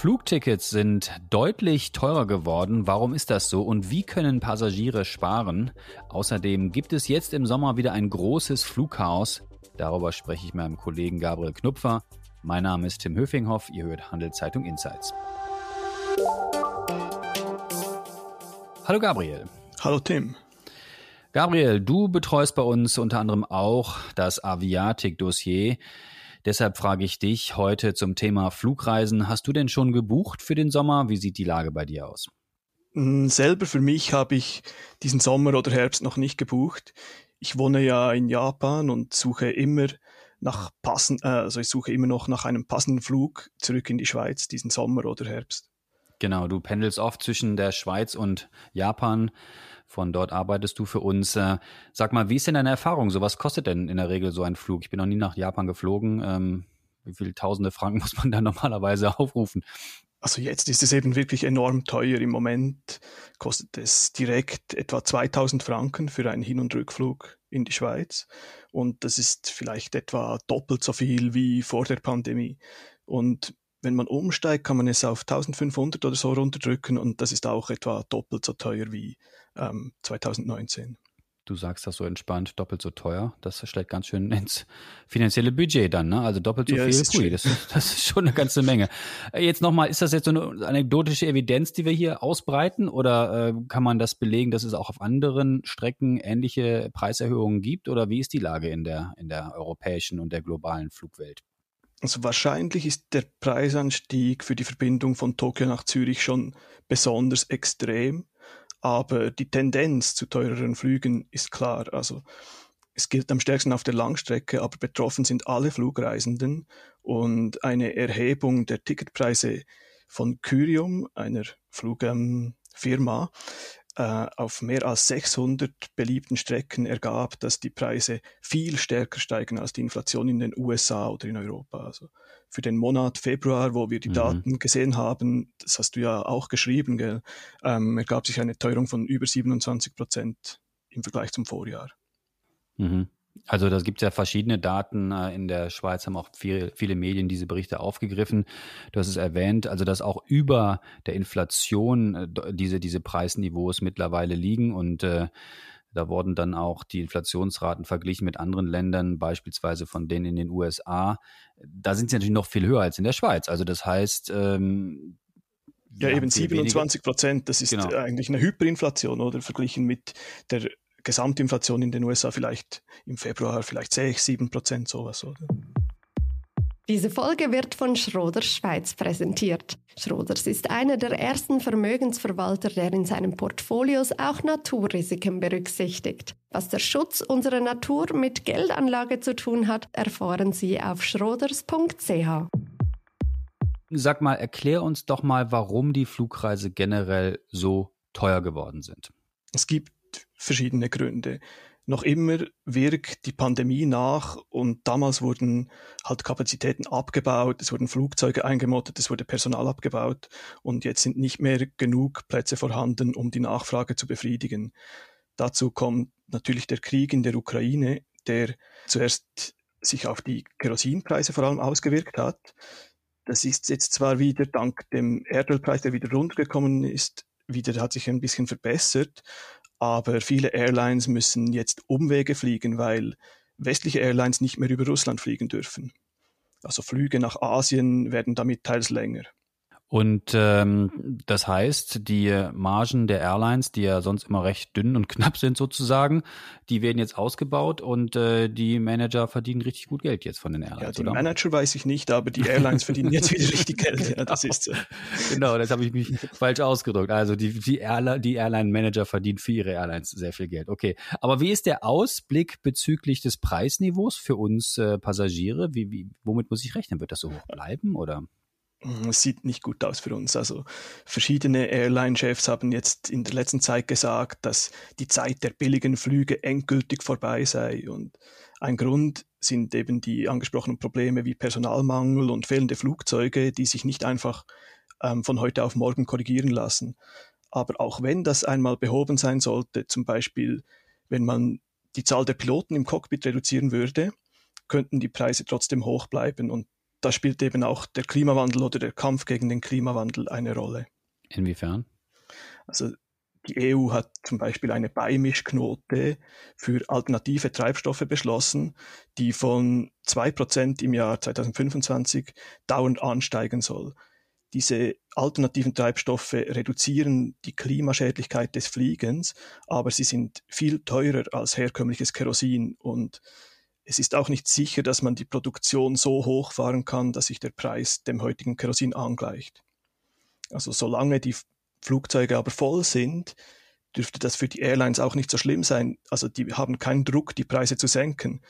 Flugtickets sind deutlich teurer geworden. Warum ist das so und wie können Passagiere sparen? Außerdem gibt es jetzt im Sommer wieder ein großes Flugchaos. Darüber spreche ich mit meinem Kollegen Gabriel Knupfer. Mein Name ist Tim Höfinghoff. Ihr hört Handelszeitung Insights. Hallo Gabriel. Hallo Tim. Gabriel, du betreust bei uns unter anderem auch das Aviatik-Dossier. Deshalb frage ich dich heute zum Thema Flugreisen. Hast du denn schon gebucht für den Sommer? Wie sieht die Lage bei dir aus? Mm, selber für mich habe ich diesen Sommer oder Herbst noch nicht gebucht. Ich wohne ja in Japan und suche immer nach passend, äh, also ich suche immer noch nach einem passenden Flug zurück in die Schweiz diesen Sommer oder Herbst. Genau, du pendelst oft zwischen der Schweiz und Japan. Von dort arbeitest du für uns. Äh, sag mal, wie ist denn deine Erfahrung? So was kostet denn in der Regel so ein Flug? Ich bin noch nie nach Japan geflogen. Ähm, wie viele tausende Franken muss man da normalerweise aufrufen? Also jetzt ist es eben wirklich enorm teuer. Im Moment kostet es direkt etwa 2000 Franken für einen Hin- und Rückflug in die Schweiz. Und das ist vielleicht etwa doppelt so viel wie vor der Pandemie. Und wenn man umsteigt, kann man es auf 1500 oder so runterdrücken und das ist auch etwa doppelt so teuer wie ähm, 2019. Du sagst das so entspannt, doppelt so teuer. Das schlägt ganz schön ins finanzielle Budget dann, ne? Also doppelt so ja, viel. Pui, das, das, ist schon eine ganze Menge. Äh, jetzt nochmal, ist das jetzt so eine anekdotische Evidenz, die wir hier ausbreiten? Oder äh, kann man das belegen, dass es auch auf anderen Strecken ähnliche Preiserhöhungen gibt? Oder wie ist die Lage in der, in der europäischen und der globalen Flugwelt? Also wahrscheinlich ist der Preisanstieg für die Verbindung von Tokio nach Zürich schon besonders extrem, aber die Tendenz zu teureren Flügen ist klar. Also es gilt am stärksten auf der Langstrecke, aber betroffen sind alle Flugreisenden und eine Erhebung der Ticketpreise von Kyrium, einer Flugfirma, auf mehr als 600 beliebten Strecken ergab, dass die Preise viel stärker steigen als die Inflation in den USA oder in Europa. Also für den Monat Februar, wo wir die mhm. Daten gesehen haben, das hast du ja auch geschrieben, gell, ähm, ergab sich eine Teuerung von über 27 Prozent im Vergleich zum Vorjahr. Mhm. Also da gibt es ja verschiedene Daten. Äh, in der Schweiz haben auch viele, viele Medien diese Berichte aufgegriffen. Du hast es erwähnt, also dass auch über der Inflation äh, diese, diese Preisniveaus mittlerweile liegen und äh, da wurden dann auch die Inflationsraten verglichen mit anderen Ländern, beispielsweise von denen in den USA. Da sind sie natürlich noch viel höher als in der Schweiz. Also das heißt, ähm, ja, eben 27 Prozent, das ist genau. eigentlich eine Hyperinflation, oder verglichen mit der Gesamtinflation in den USA vielleicht im Februar vielleicht 6, 7 Prozent sowas, oder? Diese Folge wird von Schroders Schweiz präsentiert. Schroders ist einer der ersten Vermögensverwalter, der in seinen Portfolios auch Naturrisiken berücksichtigt. Was der Schutz unserer Natur mit Geldanlage zu tun hat, erfahren Sie auf schroders.ch. Sag mal, erklär uns doch mal, warum die Flugreise generell so teuer geworden sind. Es gibt verschiedene Gründe. Noch immer wirkt die Pandemie nach und damals wurden halt Kapazitäten abgebaut, es wurden Flugzeuge eingemottet, es wurde Personal abgebaut und jetzt sind nicht mehr genug Plätze vorhanden, um die Nachfrage zu befriedigen. Dazu kommt natürlich der Krieg in der Ukraine, der zuerst sich auf die Kerosinpreise vor allem ausgewirkt hat. Das ist jetzt zwar wieder dank dem Erdölpreis, der wieder runtergekommen ist, wieder hat sich ein bisschen verbessert, aber viele Airlines müssen jetzt Umwege fliegen, weil westliche Airlines nicht mehr über Russland fliegen dürfen. Also Flüge nach Asien werden damit teils länger. Und ähm, das heißt, die Margen der Airlines, die ja sonst immer recht dünn und knapp sind sozusagen, die werden jetzt ausgebaut und äh, die Manager verdienen richtig gut Geld jetzt von den Airlines. Ja, die oder? Manager weiß ich nicht, aber die Airlines verdienen jetzt wieder richtig Geld. Ja, das ist so. Genau, das habe ich mich falsch ausgedrückt. Also die, die, Airline, die Airline-Manager verdienen für ihre Airlines sehr viel Geld. Okay, aber wie ist der Ausblick bezüglich des Preisniveaus für uns äh, Passagiere? Wie, wie, womit muss ich rechnen? Wird das so hoch bleiben oder? Es sieht nicht gut aus für uns. Also verschiedene Airline-Chefs haben jetzt in der letzten Zeit gesagt, dass die Zeit der billigen Flüge endgültig vorbei sei. Und ein Grund sind eben die angesprochenen Probleme wie Personalmangel und fehlende Flugzeuge, die sich nicht einfach ähm, von heute auf morgen korrigieren lassen. Aber auch wenn das einmal behoben sein sollte, zum Beispiel wenn man die Zahl der Piloten im Cockpit reduzieren würde, könnten die Preise trotzdem hoch bleiben und da spielt eben auch der Klimawandel oder der Kampf gegen den Klimawandel eine Rolle. Inwiefern? Also die EU hat zum Beispiel eine Beimischquote für alternative Treibstoffe beschlossen, die von 2% im Jahr 2025 dauernd ansteigen soll. Diese alternativen Treibstoffe reduzieren die Klimaschädlichkeit des Fliegens, aber sie sind viel teurer als herkömmliches Kerosin und es ist auch nicht sicher, dass man die Produktion so hochfahren kann, dass sich der Preis dem heutigen Kerosin angleicht. Also solange die Flugzeuge aber voll sind, dürfte das für die Airlines auch nicht so schlimm sein. Also die haben keinen Druck, die Preise zu senken.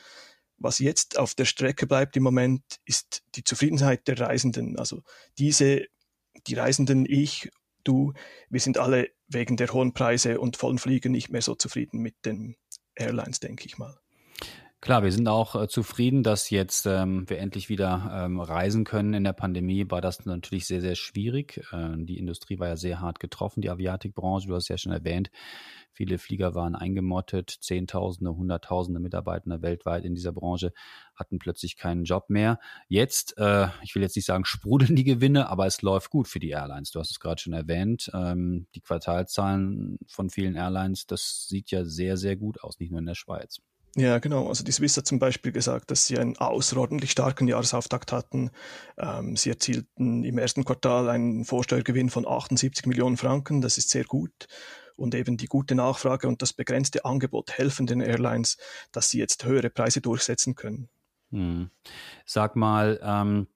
Was jetzt auf der Strecke bleibt im Moment, ist die Zufriedenheit der Reisenden. Also diese, die Reisenden, ich, du, wir sind alle wegen der hohen Preise und vollen Fliegen nicht mehr so zufrieden mit den Airlines, denke ich mal. Klar, wir sind auch äh, zufrieden, dass jetzt ähm, wir endlich wieder ähm, reisen können. In der Pandemie war das natürlich sehr, sehr schwierig. Äh, die Industrie war ja sehr hart getroffen, die Aviatikbranche. Du hast ja schon erwähnt, viele Flieger waren eingemottet. Zehntausende, Hunderttausende Mitarbeiter weltweit in dieser Branche hatten plötzlich keinen Job mehr. Jetzt, äh, ich will jetzt nicht sagen, sprudeln die Gewinne, aber es läuft gut für die Airlines. Du hast es gerade schon erwähnt. Ähm, die Quartalzahlen von vielen Airlines, das sieht ja sehr, sehr gut aus, nicht nur in der Schweiz. Ja, genau. Also die Swiss hat zum Beispiel gesagt, dass sie einen außerordentlich starken Jahresauftakt hatten. Ähm, sie erzielten im ersten Quartal einen Vorsteuergewinn von 78 Millionen Franken. Das ist sehr gut. Und eben die gute Nachfrage und das begrenzte Angebot helfen den Airlines, dass sie jetzt höhere Preise durchsetzen können. Hm. Sag mal, ähm,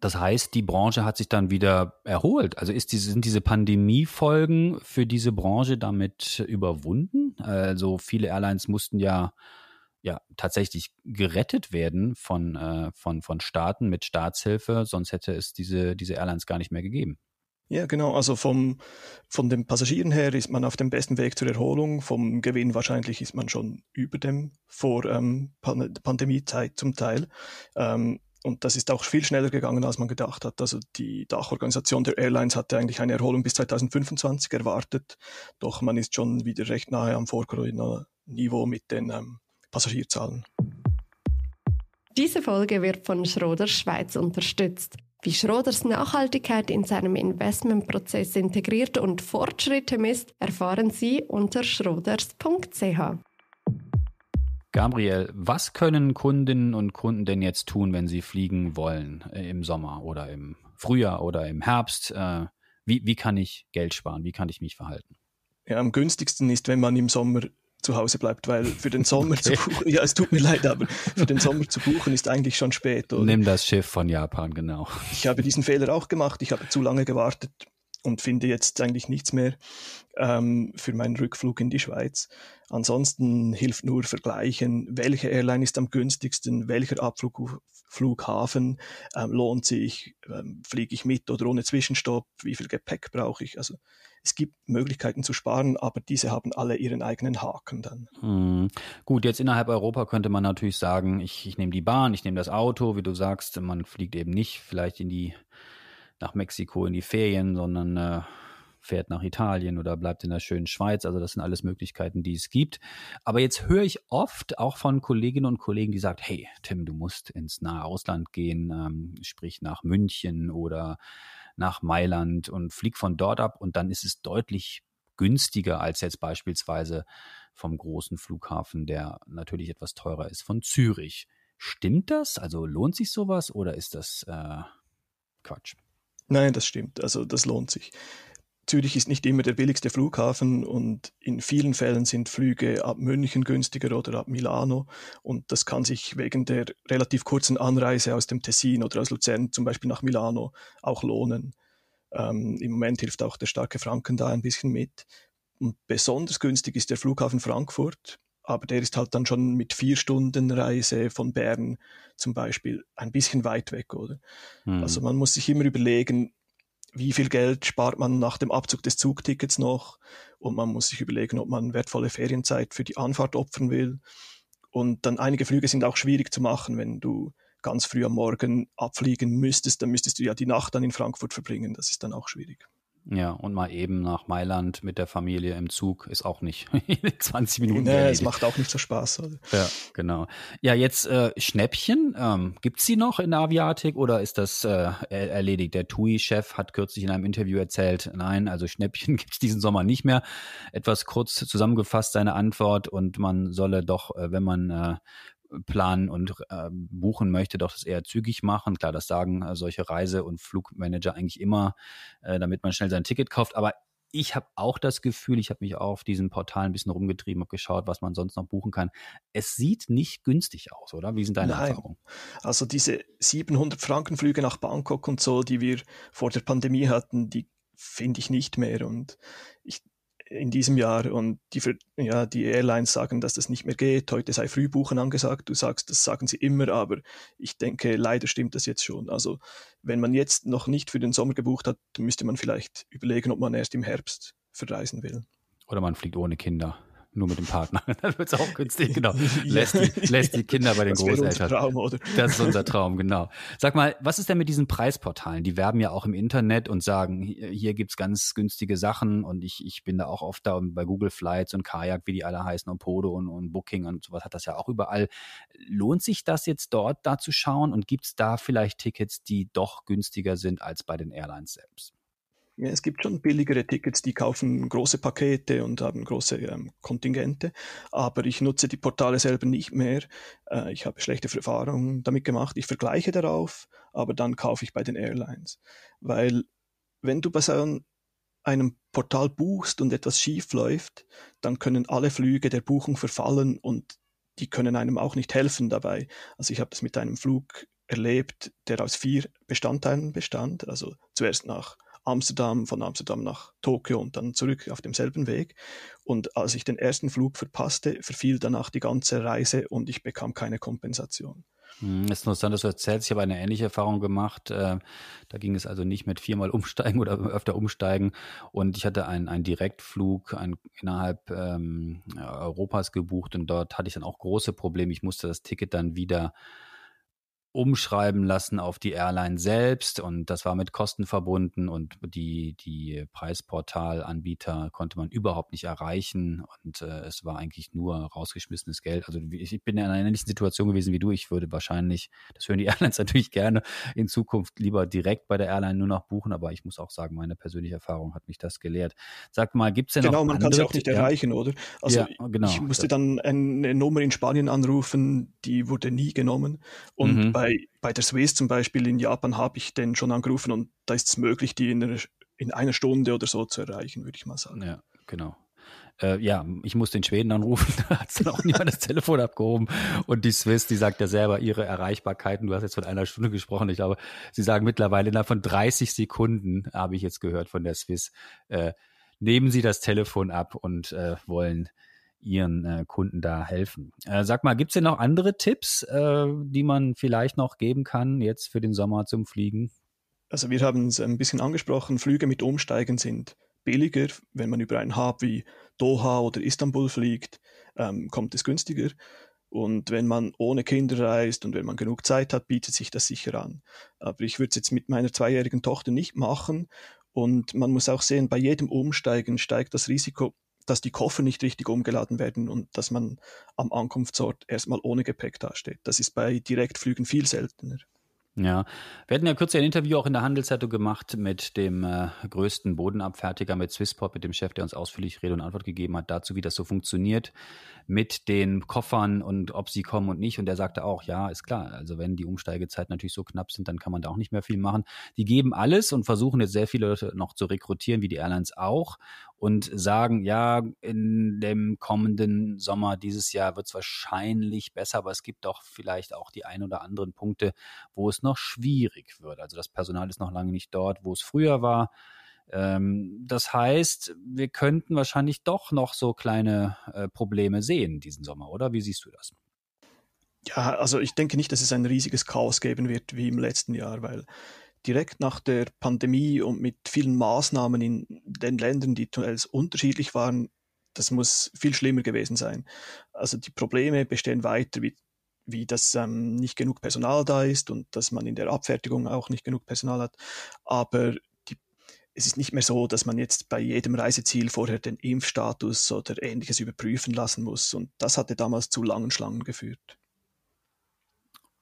das heißt, die Branche hat sich dann wieder erholt. Also ist diese, sind diese Pandemiefolgen für diese Branche damit überwunden? Also viele Airlines mussten ja ja tatsächlich gerettet werden von, äh, von, von Staaten mit Staatshilfe, sonst hätte es diese, diese Airlines gar nicht mehr gegeben. Ja, genau. Also vom, von den Passagieren her ist man auf dem besten Weg zur Erholung. Vom Gewinn wahrscheinlich ist man schon über dem vor ähm, Pandemiezeit zum Teil. Ähm, und das ist auch viel schneller gegangen, als man gedacht hat. Also die Dachorganisation der Airlines hatte eigentlich eine Erholung bis 2025 erwartet. Doch man ist schon wieder recht nahe am Vor-Corona-Niveau mit den ähm, Passagierzahlen. Diese Folge wird von Schroders Schweiz unterstützt. Wie Schroders Nachhaltigkeit in seinem Investmentprozess integriert und Fortschritte misst, erfahren Sie unter schroders.ch. Gabriel, was können Kundinnen und Kunden denn jetzt tun, wenn sie fliegen wollen äh, im Sommer oder im Frühjahr oder im Herbst? Äh, wie, wie kann ich Geld sparen? Wie kann ich mich verhalten? Ja, am günstigsten ist, wenn man im Sommer zu Hause bleibt, weil für den Sommer okay. zu buchen, ja, es tut mir leid, aber für den Sommer zu buchen ist eigentlich schon spät. Oder? Nimm das Schiff von Japan, genau. Ich habe diesen Fehler auch gemacht. Ich habe zu lange gewartet und finde jetzt eigentlich nichts mehr ähm, für meinen Rückflug in die Schweiz. Ansonsten hilft nur vergleichen, welche Airline ist am günstigsten, welcher Abflughafen ähm, lohnt sich, ähm, fliege ich mit oder ohne Zwischenstopp, wie viel Gepäck brauche ich. Also es gibt Möglichkeiten zu sparen, aber diese haben alle ihren eigenen Haken dann. Hm. Gut, jetzt innerhalb Europa könnte man natürlich sagen, ich, ich nehme die Bahn, ich nehme das Auto, wie du sagst, man fliegt eben nicht vielleicht in die nach Mexiko in die Ferien, sondern äh, fährt nach Italien oder bleibt in der schönen Schweiz. Also das sind alles Möglichkeiten, die es gibt. Aber jetzt höre ich oft auch von Kolleginnen und Kollegen, die sagen, hey Tim, du musst ins nahe Ausland gehen, ähm, sprich nach München oder nach Mailand und flieg von dort ab und dann ist es deutlich günstiger als jetzt beispielsweise vom großen Flughafen, der natürlich etwas teurer ist, von Zürich. Stimmt das? Also lohnt sich sowas oder ist das äh, Quatsch? Nein, das stimmt. Also das lohnt sich. Zürich ist nicht immer der billigste Flughafen und in vielen Fällen sind Flüge ab München günstiger oder ab Milano und das kann sich wegen der relativ kurzen Anreise aus dem Tessin oder aus Luzern zum Beispiel nach Milano auch lohnen. Ähm, Im Moment hilft auch der starke Franken da ein bisschen mit. Und besonders günstig ist der Flughafen Frankfurt, aber der ist halt dann schon mit vier Stunden Reise von Bern zum Beispiel ein bisschen weit weg, oder? Mhm. Also man muss sich immer überlegen, wie viel Geld spart man nach dem Abzug des Zugtickets noch und man muss sich überlegen, ob man wertvolle Ferienzeit für die Anfahrt opfern will. Und dann einige Flüge sind auch schwierig zu machen, wenn du ganz früh am Morgen abfliegen müsstest, dann müsstest du ja die Nacht dann in Frankfurt verbringen. Das ist dann auch schwierig. Ja, und mal eben nach Mailand mit der Familie im Zug ist auch nicht 20 Minuten. Nee, es macht auch nicht so Spaß. Oder? Ja, genau. Ja, jetzt äh, Schnäppchen. Ähm, Gibt sie noch in der Aviatik oder ist das äh, erledigt? Der TUI-Chef hat kürzlich in einem Interview erzählt, nein, also Schnäppchen gibt es diesen Sommer nicht mehr. Etwas kurz zusammengefasst seine Antwort und man solle doch, äh, wenn man äh, planen und äh, buchen möchte, doch das eher zügig machen. Klar, das sagen äh, solche Reise- und Flugmanager eigentlich immer, äh, damit man schnell sein Ticket kauft. Aber ich habe auch das Gefühl, ich habe mich auch auf diesen Portal ein bisschen rumgetrieben, habe geschaut, was man sonst noch buchen kann. Es sieht nicht günstig aus, oder? Wie sind deine Nein. Erfahrungen? Also diese 700 Frankenflüge nach Bangkok und so, die wir vor der Pandemie hatten, die finde ich nicht mehr. Und ich in diesem Jahr und die, ja, die Airlines sagen, dass das nicht mehr geht. Heute sei Frühbuchen angesagt. Du sagst, das sagen sie immer, aber ich denke, leider stimmt das jetzt schon. Also wenn man jetzt noch nicht für den Sommer gebucht hat, müsste man vielleicht überlegen, ob man erst im Herbst verreisen will. Oder man fliegt ohne Kinder nur mit dem Partner. Dann wird es auch günstig, genau. Lässt die, lässt die Kinder bei den das Großeltern. Traum, oder? Das ist unser Traum, genau. Sag mal, was ist denn mit diesen Preisportalen? Die werben ja auch im Internet und sagen, hier, gibt's ganz günstige Sachen und ich, ich bin da auch oft da und bei Google Flights und Kajak, wie die alle heißen, und Podo und, und Booking und sowas hat das ja auch überall. Lohnt sich das jetzt dort da zu schauen und gibt's da vielleicht Tickets, die doch günstiger sind als bei den Airlines selbst? Es gibt schon billigere Tickets, die kaufen große Pakete und haben große ähm, Kontingente, aber ich nutze die Portale selber nicht mehr. Äh, ich habe schlechte Erfahrungen damit gemacht. Ich vergleiche darauf, aber dann kaufe ich bei den Airlines. Weil wenn du bei so einem Portal buchst und etwas schief läuft, dann können alle Flüge der Buchung verfallen und die können einem auch nicht helfen dabei. Also ich habe das mit einem Flug erlebt, der aus vier Bestandteilen bestand. Also zuerst nach Amsterdam, von Amsterdam nach Tokio und dann zurück auf demselben Weg. Und als ich den ersten Flug verpasste, verfiel danach die ganze Reise und ich bekam keine Kompensation. Hm, ist interessant, dass du erzählst. Ich habe eine ähnliche Erfahrung gemacht. Äh, da ging es also nicht mit viermal umsteigen oder öfter umsteigen. Und ich hatte einen, einen Direktflug ein, innerhalb ähm, Europas gebucht und dort hatte ich dann auch große Probleme. Ich musste das Ticket dann wieder umschreiben lassen auf die Airline selbst und das war mit Kosten verbunden und die, die Preisportalanbieter konnte man überhaupt nicht erreichen und äh, es war eigentlich nur rausgeschmissenes Geld. Also ich bin in einer ähnlichen Situation gewesen wie du. Ich würde wahrscheinlich, das hören die Airlines natürlich gerne, in Zukunft lieber direkt bei der Airline nur noch buchen, aber ich muss auch sagen, meine persönliche Erfahrung hat mich das gelehrt. Sag mal, gibt es denn genau, man kann sie auch nicht erreichen, oder? Also ja, genau, ich musste dann eine Nummer in Spanien anrufen, die wurde nie genommen und mhm bei, bei der Swiss zum Beispiel in Japan habe ich den schon angerufen und da ist es möglich, die in einer, in einer Stunde oder so zu erreichen, würde ich mal sagen. Ja, genau. Äh, ja, ich musste in Schweden anrufen, da hat dann auch niemand das Telefon abgehoben. Und die Swiss, die sagt ja selber ihre Erreichbarkeiten, du hast jetzt von einer Stunde gesprochen, ich glaube, sie sagen mittlerweile innerhalb von 30 Sekunden, habe ich jetzt gehört von der Swiss, äh, nehmen sie das Telefon ab und äh, wollen ihren äh, Kunden da helfen. Äh, sag mal, gibt es denn noch andere Tipps, äh, die man vielleicht noch geben kann jetzt für den Sommer zum Fliegen? Also wir haben es ein bisschen angesprochen, Flüge mit Umsteigen sind billiger. Wenn man über einen Hub wie Doha oder Istanbul fliegt, ähm, kommt es günstiger. Und wenn man ohne Kinder reist und wenn man genug Zeit hat, bietet sich das sicher an. Aber ich würde es jetzt mit meiner zweijährigen Tochter nicht machen. Und man muss auch sehen, bei jedem Umsteigen steigt das Risiko dass die Koffer nicht richtig umgeladen werden und dass man am Ankunftsort erstmal ohne Gepäck dasteht. Das ist bei Direktflügen viel seltener. Ja, wir hatten ja kürzlich ein Interview auch in der Handelszeitung gemacht mit dem äh, größten Bodenabfertiger, mit Swissport, mit dem Chef, der uns ausführlich Rede und Antwort gegeben hat dazu, wie das so funktioniert mit den Koffern und ob sie kommen und nicht. Und er sagte auch, ja, ist klar. Also wenn die Umsteigezeiten natürlich so knapp sind, dann kann man da auch nicht mehr viel machen. Die geben alles und versuchen jetzt sehr viele Leute noch zu rekrutieren, wie die Airlines auch und sagen, ja, in dem kommenden Sommer dieses Jahr wird es wahrscheinlich besser, aber es gibt doch vielleicht auch die ein oder anderen Punkte, wo es noch schwierig wird. Also das Personal ist noch lange nicht dort, wo es früher war. Ähm, das heißt, wir könnten wahrscheinlich doch noch so kleine äh, Probleme sehen diesen Sommer, oder? Wie siehst du das? Ja, also ich denke nicht, dass es ein riesiges Chaos geben wird wie im letzten Jahr, weil direkt nach der Pandemie und mit vielen Maßnahmen in den Ländern, die teils unterschiedlich waren, das muss viel schlimmer gewesen sein. Also die Probleme bestehen weiter, wie, wie dass ähm, nicht genug Personal da ist und dass man in der Abfertigung auch nicht genug Personal hat. Aber es ist nicht mehr so, dass man jetzt bei jedem Reiseziel vorher den Impfstatus oder ähnliches überprüfen lassen muss. Und das hatte damals zu langen Schlangen geführt.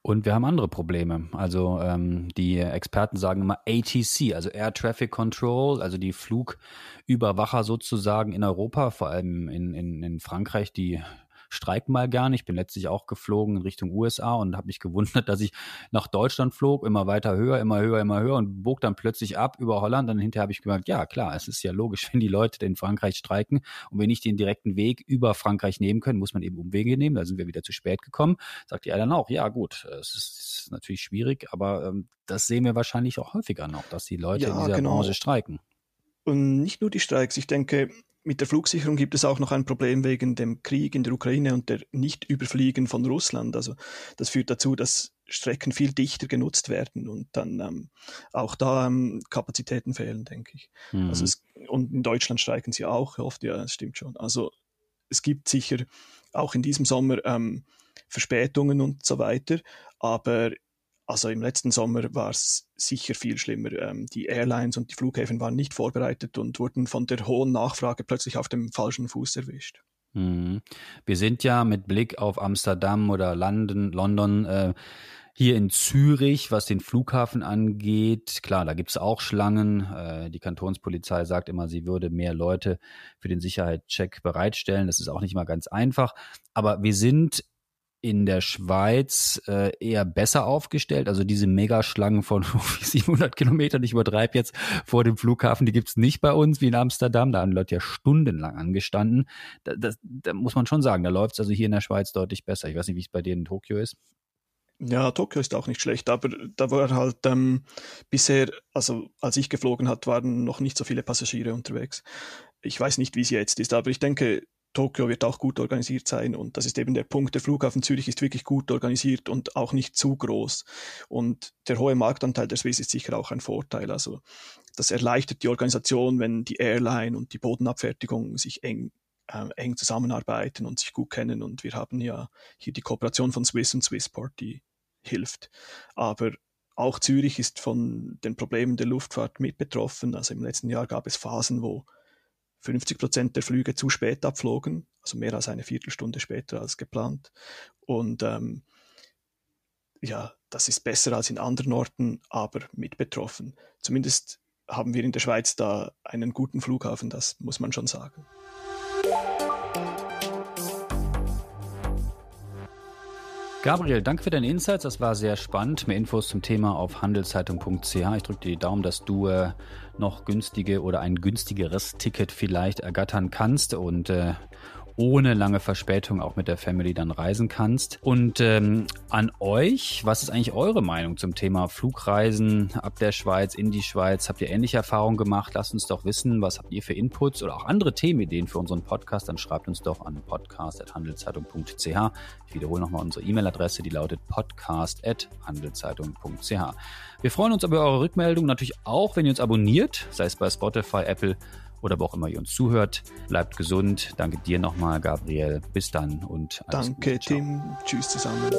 Und wir haben andere Probleme. Also ähm, die Experten sagen immer ATC, also Air Traffic Control, also die Flugüberwacher sozusagen in Europa, vor allem in, in, in Frankreich, die streiken mal nicht. Ich bin letztlich auch geflogen in Richtung USA und habe mich gewundert, dass ich nach Deutschland flog, immer weiter höher, immer höher, immer höher und bog dann plötzlich ab über Holland. Dann hinterher habe ich gemerkt, ja klar, es ist ja logisch, wenn die Leute in Frankreich streiken und wir nicht den direkten Weg über Frankreich nehmen können, muss man eben Umwege nehmen. Da sind wir wieder zu spät gekommen. Sagt die dann auch, ja gut, es ist, ist natürlich schwierig, aber ähm, das sehen wir wahrscheinlich auch häufiger noch, dass die Leute ja, in dieser genau. Branche streiken. Und nicht nur die Streiks. Ich denke, mit der Flugsicherung gibt es auch noch ein Problem wegen dem Krieg in der Ukraine und der Nicht-Überfliegen von Russland. Also das führt dazu, dass Strecken viel dichter genutzt werden und dann ähm, auch da ähm, Kapazitäten fehlen, denke ich. Mhm. Also es, und in Deutschland streiken sie auch oft, ja, das stimmt schon. Also es gibt sicher auch in diesem Sommer ähm, Verspätungen und so weiter, aber also im letzten Sommer war es sicher viel schlimmer. Ähm, die Airlines und die Flughäfen waren nicht vorbereitet und wurden von der hohen Nachfrage plötzlich auf dem falschen Fuß erwischt. Mhm. Wir sind ja mit Blick auf Amsterdam oder London, London äh, hier in Zürich, was den Flughafen angeht, klar, da gibt es auch Schlangen. Äh, die Kantonspolizei sagt immer, sie würde mehr Leute für den Sicherheitscheck bereitstellen. Das ist auch nicht mal ganz einfach. Aber wir sind in der Schweiz äh, eher besser aufgestellt. Also diese Megaschlangen von 700 Kilometern, ich übertreibe jetzt, vor dem Flughafen, die gibt's nicht bei uns wie in Amsterdam. Da haben Leute ja stundenlang angestanden. Da, das, da muss man schon sagen, da läuft's also hier in der Schweiz deutlich besser. Ich weiß nicht, wie es bei dir in Tokio ist. Ja, Tokio ist auch nicht schlecht, aber da war halt ähm, bisher, also als ich geflogen hat, waren noch nicht so viele Passagiere unterwegs. Ich weiß nicht, wie es jetzt ist, aber ich denke, Tokio wird auch gut organisiert sein und das ist eben der Punkt. Der Flughafen Zürich ist wirklich gut organisiert und auch nicht zu groß. Und der hohe Marktanteil der Swiss ist sicher auch ein Vorteil. Also das erleichtert die Organisation, wenn die Airline und die Bodenabfertigung sich eng, äh, eng zusammenarbeiten und sich gut kennen. Und wir haben ja hier die Kooperation von Swiss und Swissport, die hilft. Aber auch Zürich ist von den Problemen der Luftfahrt mit betroffen. Also im letzten Jahr gab es Phasen, wo 50 Prozent der Flüge zu spät abflogen, also mehr als eine Viertelstunde später als geplant. Und ähm, ja, das ist besser als in anderen Orten, aber mit betroffen. Zumindest haben wir in der Schweiz da einen guten Flughafen, das muss man schon sagen. Gabriel, danke für deine Insights. Das war sehr spannend. Mehr Infos zum Thema auf handelszeitung.ch. Ich drücke dir die Daumen, dass du äh, noch günstige oder ein günstigeres Ticket vielleicht ergattern kannst und äh, ohne lange Verspätung auch mit der Family dann reisen kannst. Und ähm, an euch, was ist eigentlich eure Meinung zum Thema Flugreisen ab der Schweiz in die Schweiz? Habt ihr ähnliche Erfahrungen gemacht? Lasst uns doch wissen, was habt ihr für Inputs oder auch andere Themenideen für unseren Podcast? Dann schreibt uns doch an podcast.handelszeitung.ch. Ich wiederhole nochmal unsere E-Mail-Adresse, die lautet podcast.handelszeitung.ch. Wir freuen uns über eure Rückmeldung, natürlich auch, wenn ihr uns abonniert, sei es bei Spotify, Apple oder wo auch immer ihr uns zuhört. Bleibt gesund. Danke dir nochmal, Gabriel. Bis dann und alles Danke. Tim. Tschüss zusammen.